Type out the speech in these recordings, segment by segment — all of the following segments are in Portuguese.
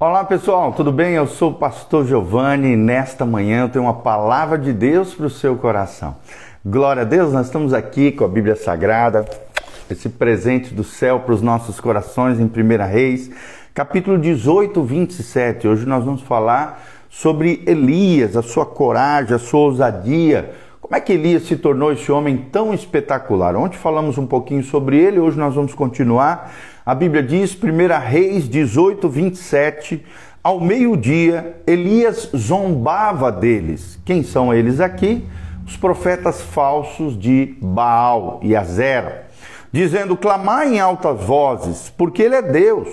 Olá pessoal, tudo bem? Eu sou o pastor Giovanni e nesta manhã eu tenho uma palavra de Deus para o seu coração. Glória a Deus, nós estamos aqui com a Bíblia Sagrada, esse presente do céu para os nossos corações em 1 Reis, capítulo 18, 27. Hoje nós vamos falar sobre Elias, a sua coragem, a sua ousadia. Como é que Elias se tornou esse homem tão espetacular? Ontem falamos um pouquinho sobre ele, hoje nós vamos continuar a Bíblia diz, 1 Reis 18, 27, ao meio-dia, Elias zombava deles. Quem são eles aqui? Os profetas falsos de Baal e Azera, dizendo: clamai em altas vozes, porque ele é Deus.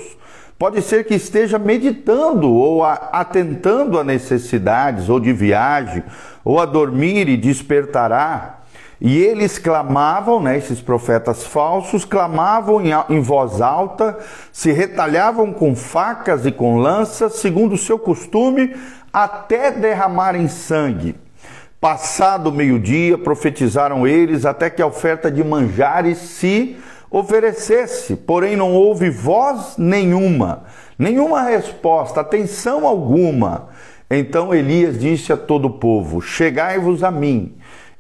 Pode ser que esteja meditando ou atentando a necessidades, ou de viagem, ou a dormir e despertará. E eles clamavam, né, esses profetas falsos, clamavam em, em, voz alta, se retalhavam com facas e com lanças, segundo o seu costume, até derramarem sangue. Passado o meio-dia, profetizaram eles até que a oferta de manjares se oferecesse, porém não houve voz nenhuma, nenhuma resposta, atenção alguma. Então Elias disse a todo o povo: Chegai-vos a mim.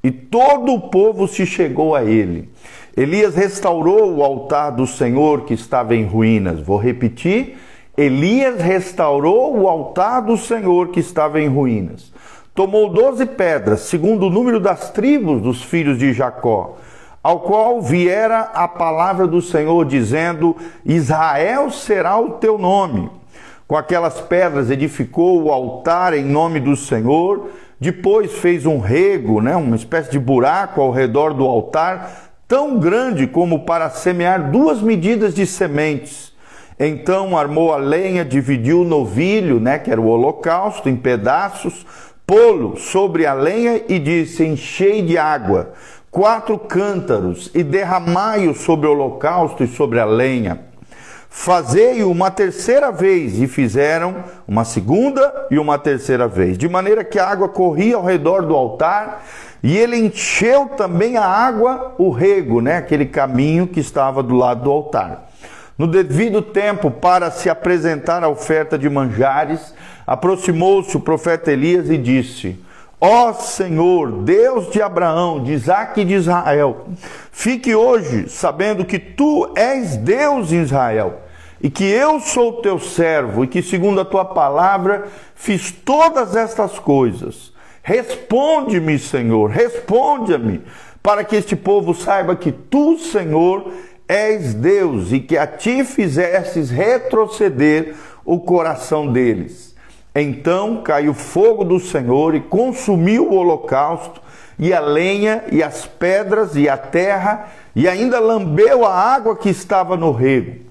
E todo o povo se chegou a ele. Elias restaurou o altar do Senhor que estava em ruínas. Vou repetir: Elias restaurou o altar do Senhor que estava em ruínas. Tomou doze pedras, segundo o número das tribos dos filhos de Jacó, ao qual viera a palavra do Senhor, dizendo: Israel será o teu nome. Com aquelas pedras edificou o altar em nome do Senhor depois fez um rego, né, uma espécie de buraco ao redor do altar, tão grande como para semear duas medidas de sementes. Então armou a lenha, dividiu o novilho, né, que era o holocausto, em pedaços, pô-lo sobre a lenha e disse: Enchei de água quatro cântaros e derramai-o sobre o holocausto e sobre a lenha. Fazei-o uma terceira vez, e fizeram uma segunda e uma terceira vez, de maneira que a água corria ao redor do altar, e ele encheu também a água o rego, né, aquele caminho que estava do lado do altar. No devido tempo, para se apresentar a oferta de manjares, aproximou-se o profeta Elias e disse: Ó Senhor, Deus de Abraão, de Isaac e de Israel, fique hoje sabendo que tu és Deus em Israel e que eu sou teu servo e que, segundo a tua palavra, fiz todas estas coisas. Responde-me, Senhor, responde-me, para que este povo saiba que tu, Senhor, és Deus e que a ti fizesses retroceder o coração deles. Então caiu fogo do Senhor e consumiu o holocausto, e a lenha, e as pedras, e a terra, e ainda lambeu a água que estava no rego.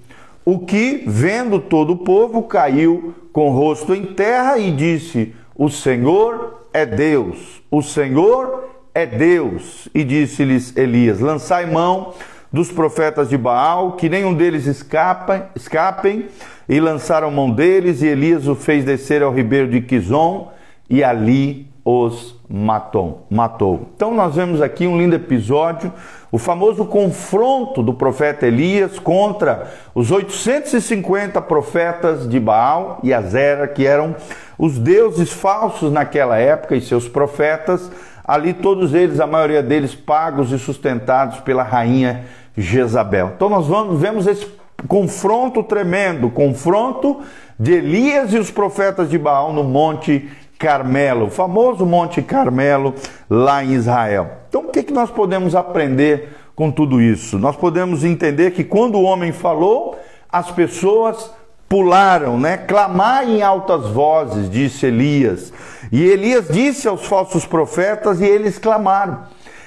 O que, vendo todo o povo, caiu com o rosto em terra e disse: O Senhor é Deus, o Senhor é Deus. E disse-lhes Elias: Lançai mão dos profetas de Baal, que nenhum deles escapem, escapem. E lançaram mão deles, e Elias o fez descer ao ribeiro de Quizon, e ali os matou. matou. Então nós vemos aqui um lindo episódio, o famoso confronto do profeta Elias contra os 850 profetas de Baal e Azera, que eram os deuses falsos naquela época e seus profetas, ali todos eles, a maioria deles pagos e sustentados pela rainha Jezabel. Então nós vamos vemos esse confronto tremendo, confronto de Elias e os profetas de Baal no monte Carmelo, o famoso Monte Carmelo lá em Israel. Então, o que, que nós podemos aprender com tudo isso? Nós podemos entender que quando o homem falou, as pessoas pularam, né? Clamar em altas vozes, disse Elias. E Elias disse aos falsos profetas e eles clamaram.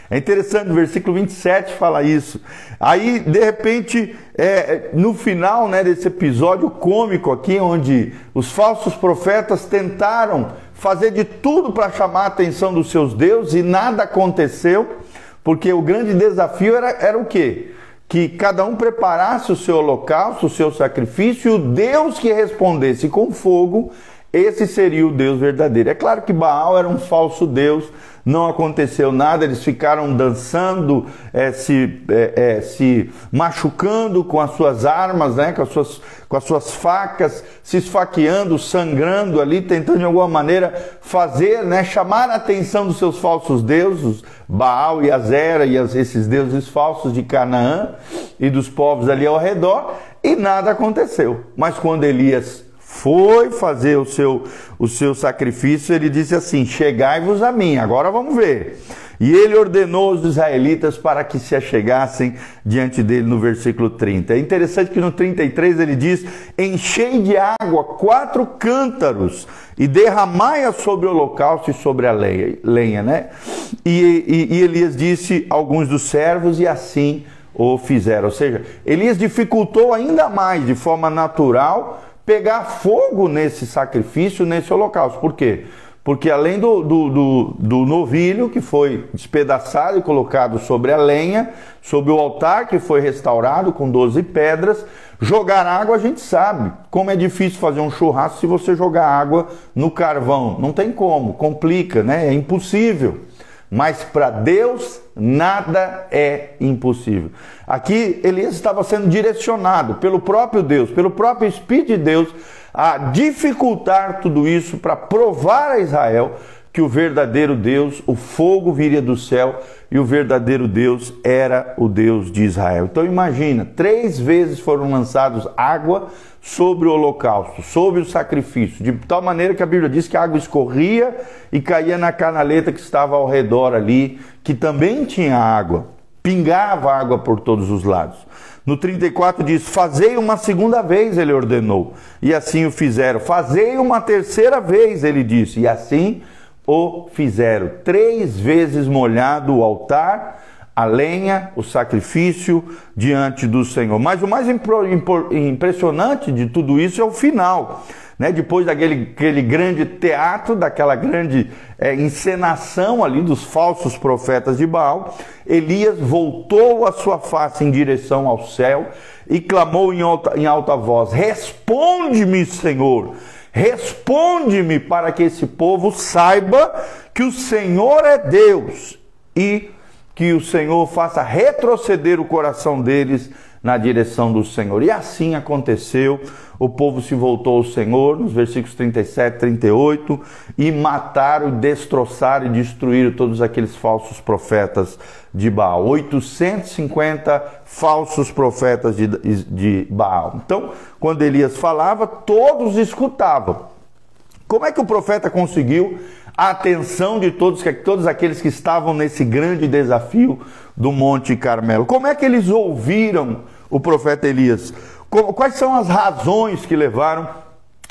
É interessante, o versículo 27 fala isso. Aí, de repente, é, no final né, desse episódio cômico aqui, onde os falsos profetas tentaram fazer de tudo para chamar a atenção dos seus deuses e nada aconteceu, porque o grande desafio era, era o quê? Que cada um preparasse o seu holocausto, o seu sacrifício, e o Deus que respondesse com fogo esse seria o Deus verdadeiro. É claro que Baal era um falso Deus, não aconteceu nada, eles ficaram dançando, é, se, é, é, se machucando com as suas armas, né, com, as suas, com as suas facas, se esfaqueando, sangrando ali, tentando de alguma maneira fazer, né, chamar a atenção dos seus falsos deuses, Baal e Azera e esses deuses falsos de Canaã e dos povos ali ao redor, e nada aconteceu. Mas quando Elias foi fazer o seu, o seu sacrifício, ele disse assim: Chegai-vos a mim, agora vamos ver. E ele ordenou os israelitas para que se achegassem diante dele no versículo 30. É interessante que no 33 ele diz: Enchei de água quatro cântaros e derramai-a sobre o holocausto e sobre a lenha, né? E, e, e Elias disse a alguns dos servos, e assim o fizeram. Ou seja, Elias dificultou ainda mais, de forma natural, pegar fogo nesse sacrifício, nesse holocausto. Por quê? Porque além do, do, do, do, novilho que foi despedaçado e colocado sobre a lenha, sobre o altar que foi restaurado com 12 pedras, jogar água a gente sabe. Como é difícil fazer um churrasco se você jogar água no carvão. Não tem como, complica, né? É impossível. Mas para Deus nada é impossível. Aqui Elias estava sendo direcionado pelo próprio Deus, pelo próprio Espírito de Deus, a dificultar tudo isso para provar a Israel que o verdadeiro Deus, o fogo viria do céu e o verdadeiro Deus era o Deus de Israel. Então imagina, três vezes foram lançados água sobre o holocausto, sobre o sacrifício, de tal maneira que a Bíblia diz que a água escorria e caía na canaleta que estava ao redor ali, que também tinha água, pingava água por todos os lados. No 34 diz: Fazei uma segunda vez, ele ordenou, e assim o fizeram. Fazei uma terceira vez, ele disse, e assim o fizeram. Três vezes molhado o altar, a lenha, o sacrifício diante do Senhor. Mas o mais impressionante de tudo isso é o final. Né? Depois daquele aquele grande teatro, daquela grande é, encenação ali dos falsos profetas de Baal, Elias voltou a sua face em direção ao céu e clamou em alta, em alta voz: Responde-me, Senhor Responde-me para que esse povo saiba que o Senhor é Deus e que o Senhor faça retroceder o coração deles na direção do Senhor. E assim aconteceu. O povo se voltou ao Senhor, nos versículos 37 e 38, e mataram, destroçaram e destruíram todos aqueles falsos profetas de Baal. 850 falsos profetas de, de Baal. Então, quando Elias falava, todos escutavam. Como é que o profeta conseguiu a atenção de todos, todos aqueles que estavam nesse grande desafio do Monte Carmelo? Como é que eles ouviram o profeta Elias? Quais são as razões que levaram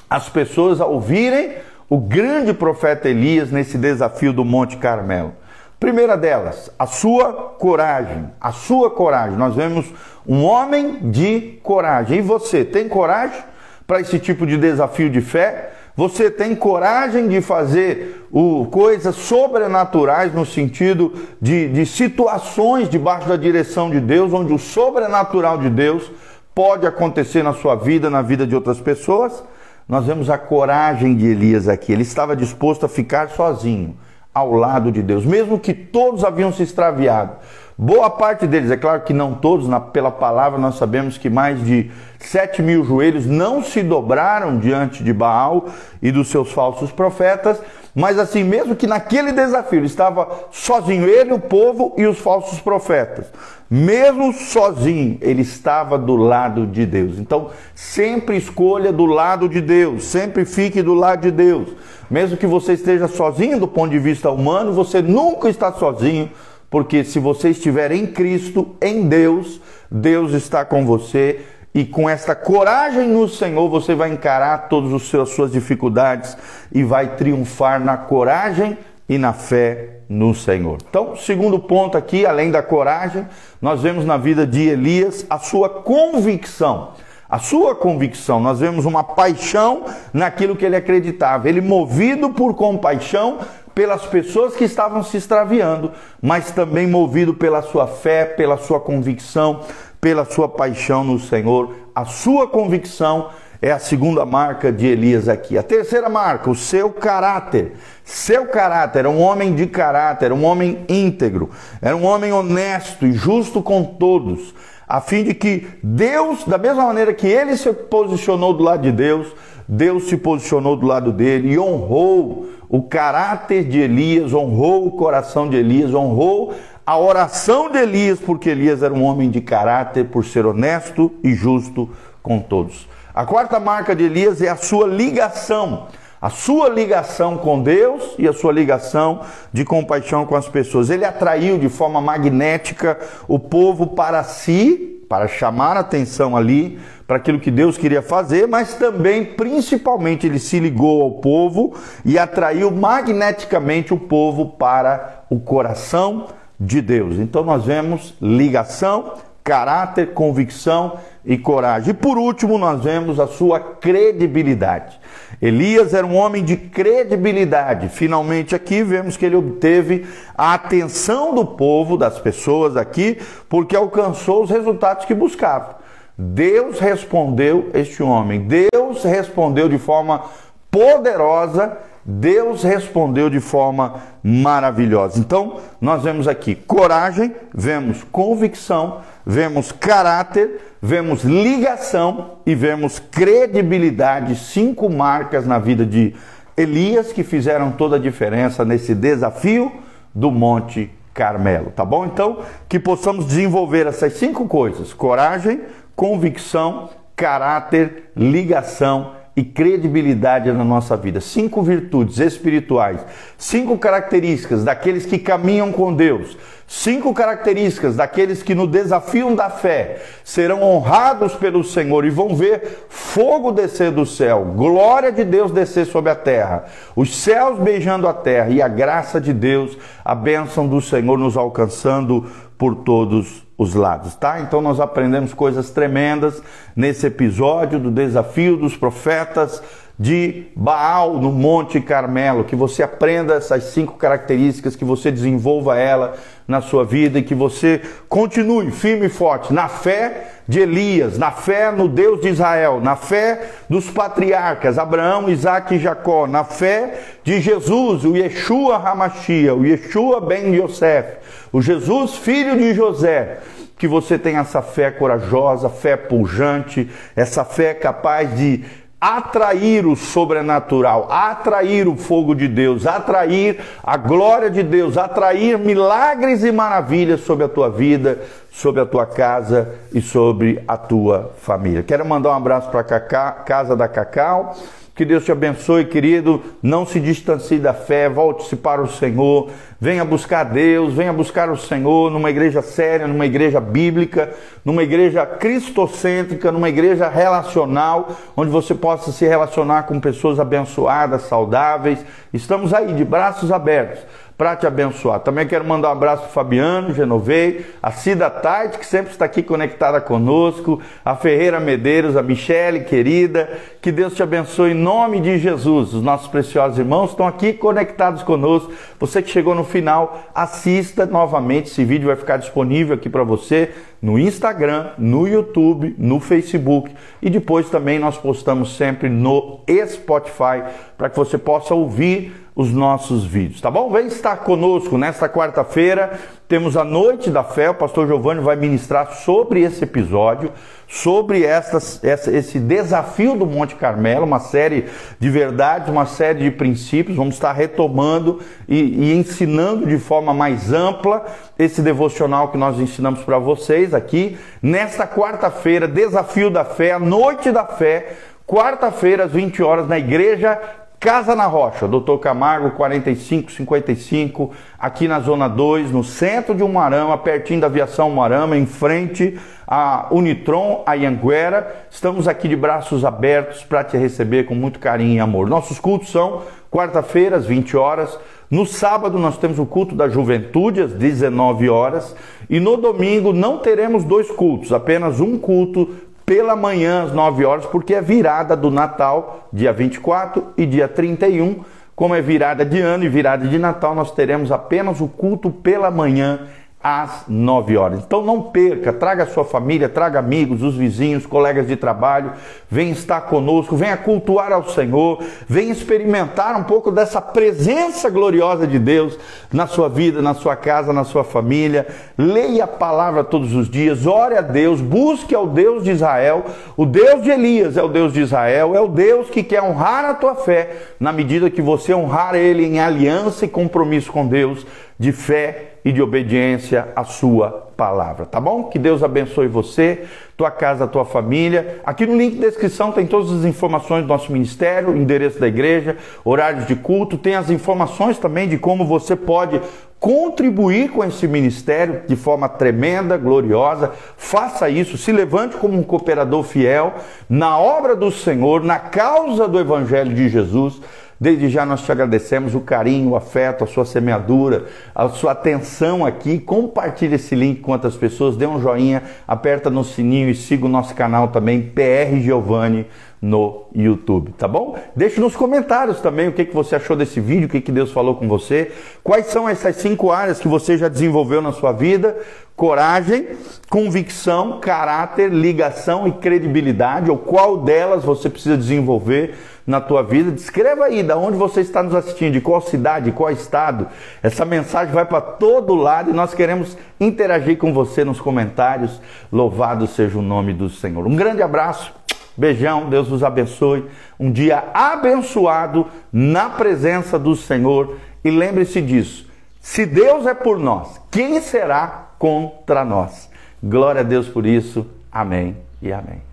as pessoas a ouvirem o grande profeta Elias nesse desafio do Monte Carmelo? Primeira delas, a sua coragem. A sua coragem. Nós vemos um homem de coragem. E você tem coragem para esse tipo de desafio de fé? Você tem coragem de fazer o, coisas sobrenaturais no sentido de, de situações debaixo da direção de Deus, onde o sobrenatural de Deus pode acontecer na sua vida, na vida de outras pessoas? Nós vemos a coragem de Elias aqui. Ele estava disposto a ficar sozinho, ao lado de Deus, mesmo que todos haviam se extraviado. Boa parte deles, é claro que não todos, na, pela palavra nós sabemos que mais de sete mil joelhos não se dobraram diante de Baal e dos seus falsos profetas, mas assim, mesmo que naquele desafio estava sozinho, ele, o povo e os falsos profetas, mesmo sozinho, ele estava do lado de Deus. Então, sempre escolha do lado de Deus, sempre fique do lado de Deus. Mesmo que você esteja sozinho do ponto de vista humano, você nunca está sozinho porque se você estiver em Cristo, em Deus, Deus está com você e com esta coragem no Senhor você vai encarar todas as suas dificuldades e vai triunfar na coragem e na fé no Senhor. Então, segundo ponto aqui, além da coragem, nós vemos na vida de Elias a sua convicção. A sua convicção, nós vemos uma paixão naquilo que ele acreditava. Ele, movido por compaixão, pelas pessoas que estavam se extraviando, mas também movido pela sua fé, pela sua convicção, pela sua paixão no Senhor. A sua convicção é a segunda marca de Elias aqui. A terceira marca, o seu caráter. Seu caráter, era um homem de caráter, um homem íntegro, era um homem honesto e justo com todos, a fim de que Deus, da mesma maneira que ele se posicionou do lado de Deus, Deus se posicionou do lado dele e honrou o caráter de Elias, honrou o coração de Elias, honrou a oração de Elias, porque Elias era um homem de caráter, por ser honesto e justo com todos. A quarta marca de Elias é a sua ligação. A sua ligação com Deus e a sua ligação de compaixão com as pessoas. Ele atraiu de forma magnética o povo para si, para chamar a atenção ali para aquilo que Deus queria fazer, mas também, principalmente, ele se ligou ao povo e atraiu magneticamente o povo para o coração de Deus. Então nós vemos ligação, caráter, convicção e coragem. E por último, nós vemos a sua credibilidade. Elias era um homem de credibilidade. Finalmente, aqui vemos que ele obteve a atenção do povo, das pessoas aqui, porque alcançou os resultados que buscava. Deus respondeu este homem. Deus respondeu de forma poderosa Deus respondeu de forma maravilhosa. Então, nós vemos aqui coragem, vemos convicção, vemos caráter, vemos ligação e vemos credibilidade. Cinco marcas na vida de Elias que fizeram toda a diferença nesse desafio do Monte Carmelo, tá bom? Então, que possamos desenvolver essas cinco coisas: coragem, convicção, caráter, ligação e credibilidade na nossa vida. Cinco virtudes espirituais, cinco características daqueles que caminham com Deus, cinco características daqueles que no desafio da fé serão honrados pelo Senhor e vão ver fogo descer do céu, glória de Deus descer sobre a terra, os céus beijando a terra e a graça de Deus, a bênção do Senhor nos alcançando por todos os lados, tá? Então nós aprendemos coisas tremendas nesse episódio do desafio dos profetas de Baal no Monte Carmelo, que você aprenda essas cinco características, que você desenvolva ela na sua vida e que você continue firme e forte na fé de Elias, na fé no Deus de Israel, na fé dos patriarcas Abraão, Isaac e Jacó, na fé de Jesus, o Yeshua Hamashia, o Yeshua Ben Yosef, o Jesus filho de José, que você tenha essa fé corajosa, fé pujante, essa fé capaz de atrair o sobrenatural, atrair o fogo de Deus, atrair a glória de Deus, atrair milagres e maravilhas sobre a tua vida, sobre a tua casa e sobre a tua família. Quero mandar um abraço para a Casa da Cacau. Que Deus te abençoe, querido. Não se distancie da fé, volte-se para o Senhor. Venha buscar Deus, venha buscar o Senhor numa igreja séria, numa igreja bíblica, numa igreja cristocêntrica, numa igreja relacional, onde você possa se relacionar com pessoas abençoadas, saudáveis. Estamos aí de braços abertos para te abençoar. Também quero mandar um abraço para Fabiano Genovei, a Cida Tite, que sempre está aqui conectada conosco, a Ferreira Medeiros, a Michele, querida. Que Deus te abençoe em nome de Jesus. Os nossos preciosos irmãos estão aqui conectados conosco. Você que chegou no final, assista novamente. Esse vídeo vai ficar disponível aqui para você no Instagram, no YouTube, no Facebook e depois também nós postamos sempre no Spotify para que você possa ouvir os nossos vídeos, tá bom? Vem estar conosco nesta quarta-feira. Temos a Noite da Fé. O pastor Giovanni vai ministrar sobre esse episódio, sobre essa, esse desafio do Monte Carmelo, uma série de verdades, uma série de princípios. Vamos estar retomando e, e ensinando de forma mais ampla esse devocional que nós ensinamos para vocês aqui. Nesta quarta-feira, Desafio da Fé, a Noite da Fé. Quarta-feira, às 20 horas, na igreja Casa na Rocha, Doutor Camargo 4555, aqui na Zona 2, no centro de Umarama, pertinho da Aviação Umarama, em frente a Unitron, a Ianguera. Estamos aqui de braços abertos para te receber com muito carinho e amor. Nossos cultos são quarta-feira, às 20 horas. No sábado nós temos o culto da juventude às 19 horas e no domingo não teremos dois cultos, apenas um culto pela manhã às 9 horas, porque é virada do Natal, dia 24 e dia 31. Como é virada de ano e virada de Natal, nós teremos apenas o culto pela manhã às 9 horas. Então não perca, traga a sua família, traga amigos, os vizinhos, colegas de trabalho, venha estar conosco, venha cultuar ao Senhor, venha experimentar um pouco dessa presença gloriosa de Deus na sua vida, na sua casa, na sua família. Leia a palavra todos os dias, ore a Deus, busque ao Deus de Israel. O Deus de Elias é o Deus de Israel, é o Deus que quer honrar a tua fé na medida que você honrar ele em aliança e compromisso com Deus de fé e de obediência à sua palavra, tá bom? Que Deus abençoe você, tua casa, tua família. Aqui no link de descrição tem todas as informações do nosso ministério, endereço da igreja, horários de culto, tem as informações também de como você pode contribuir com esse ministério de forma tremenda, gloriosa. Faça isso, se levante como um cooperador fiel na obra do Senhor, na causa do evangelho de Jesus Desde já nós te agradecemos o carinho, o afeto, a sua semeadura, a sua atenção aqui. Compartilhe esse link com outras pessoas, dê um joinha, aperta no sininho e siga o nosso canal também, PR Giovanni no YouTube, tá bom? Deixe nos comentários também o que, que você achou desse vídeo, o que, que Deus falou com você, quais são essas cinco áreas que você já desenvolveu na sua vida, coragem, convicção, caráter, ligação e credibilidade, ou qual delas você precisa desenvolver na tua vida. Descreva aí da onde você está nos assistindo, de qual cidade, de qual estado. Essa mensagem vai para todo lado e nós queremos interagir com você nos comentários. Louvado seja o nome do Senhor. Um grande abraço. Beijão, Deus vos abençoe. Um dia abençoado na presença do Senhor. E lembre-se disso: se Deus é por nós, quem será contra nós? Glória a Deus por isso. Amém e amém.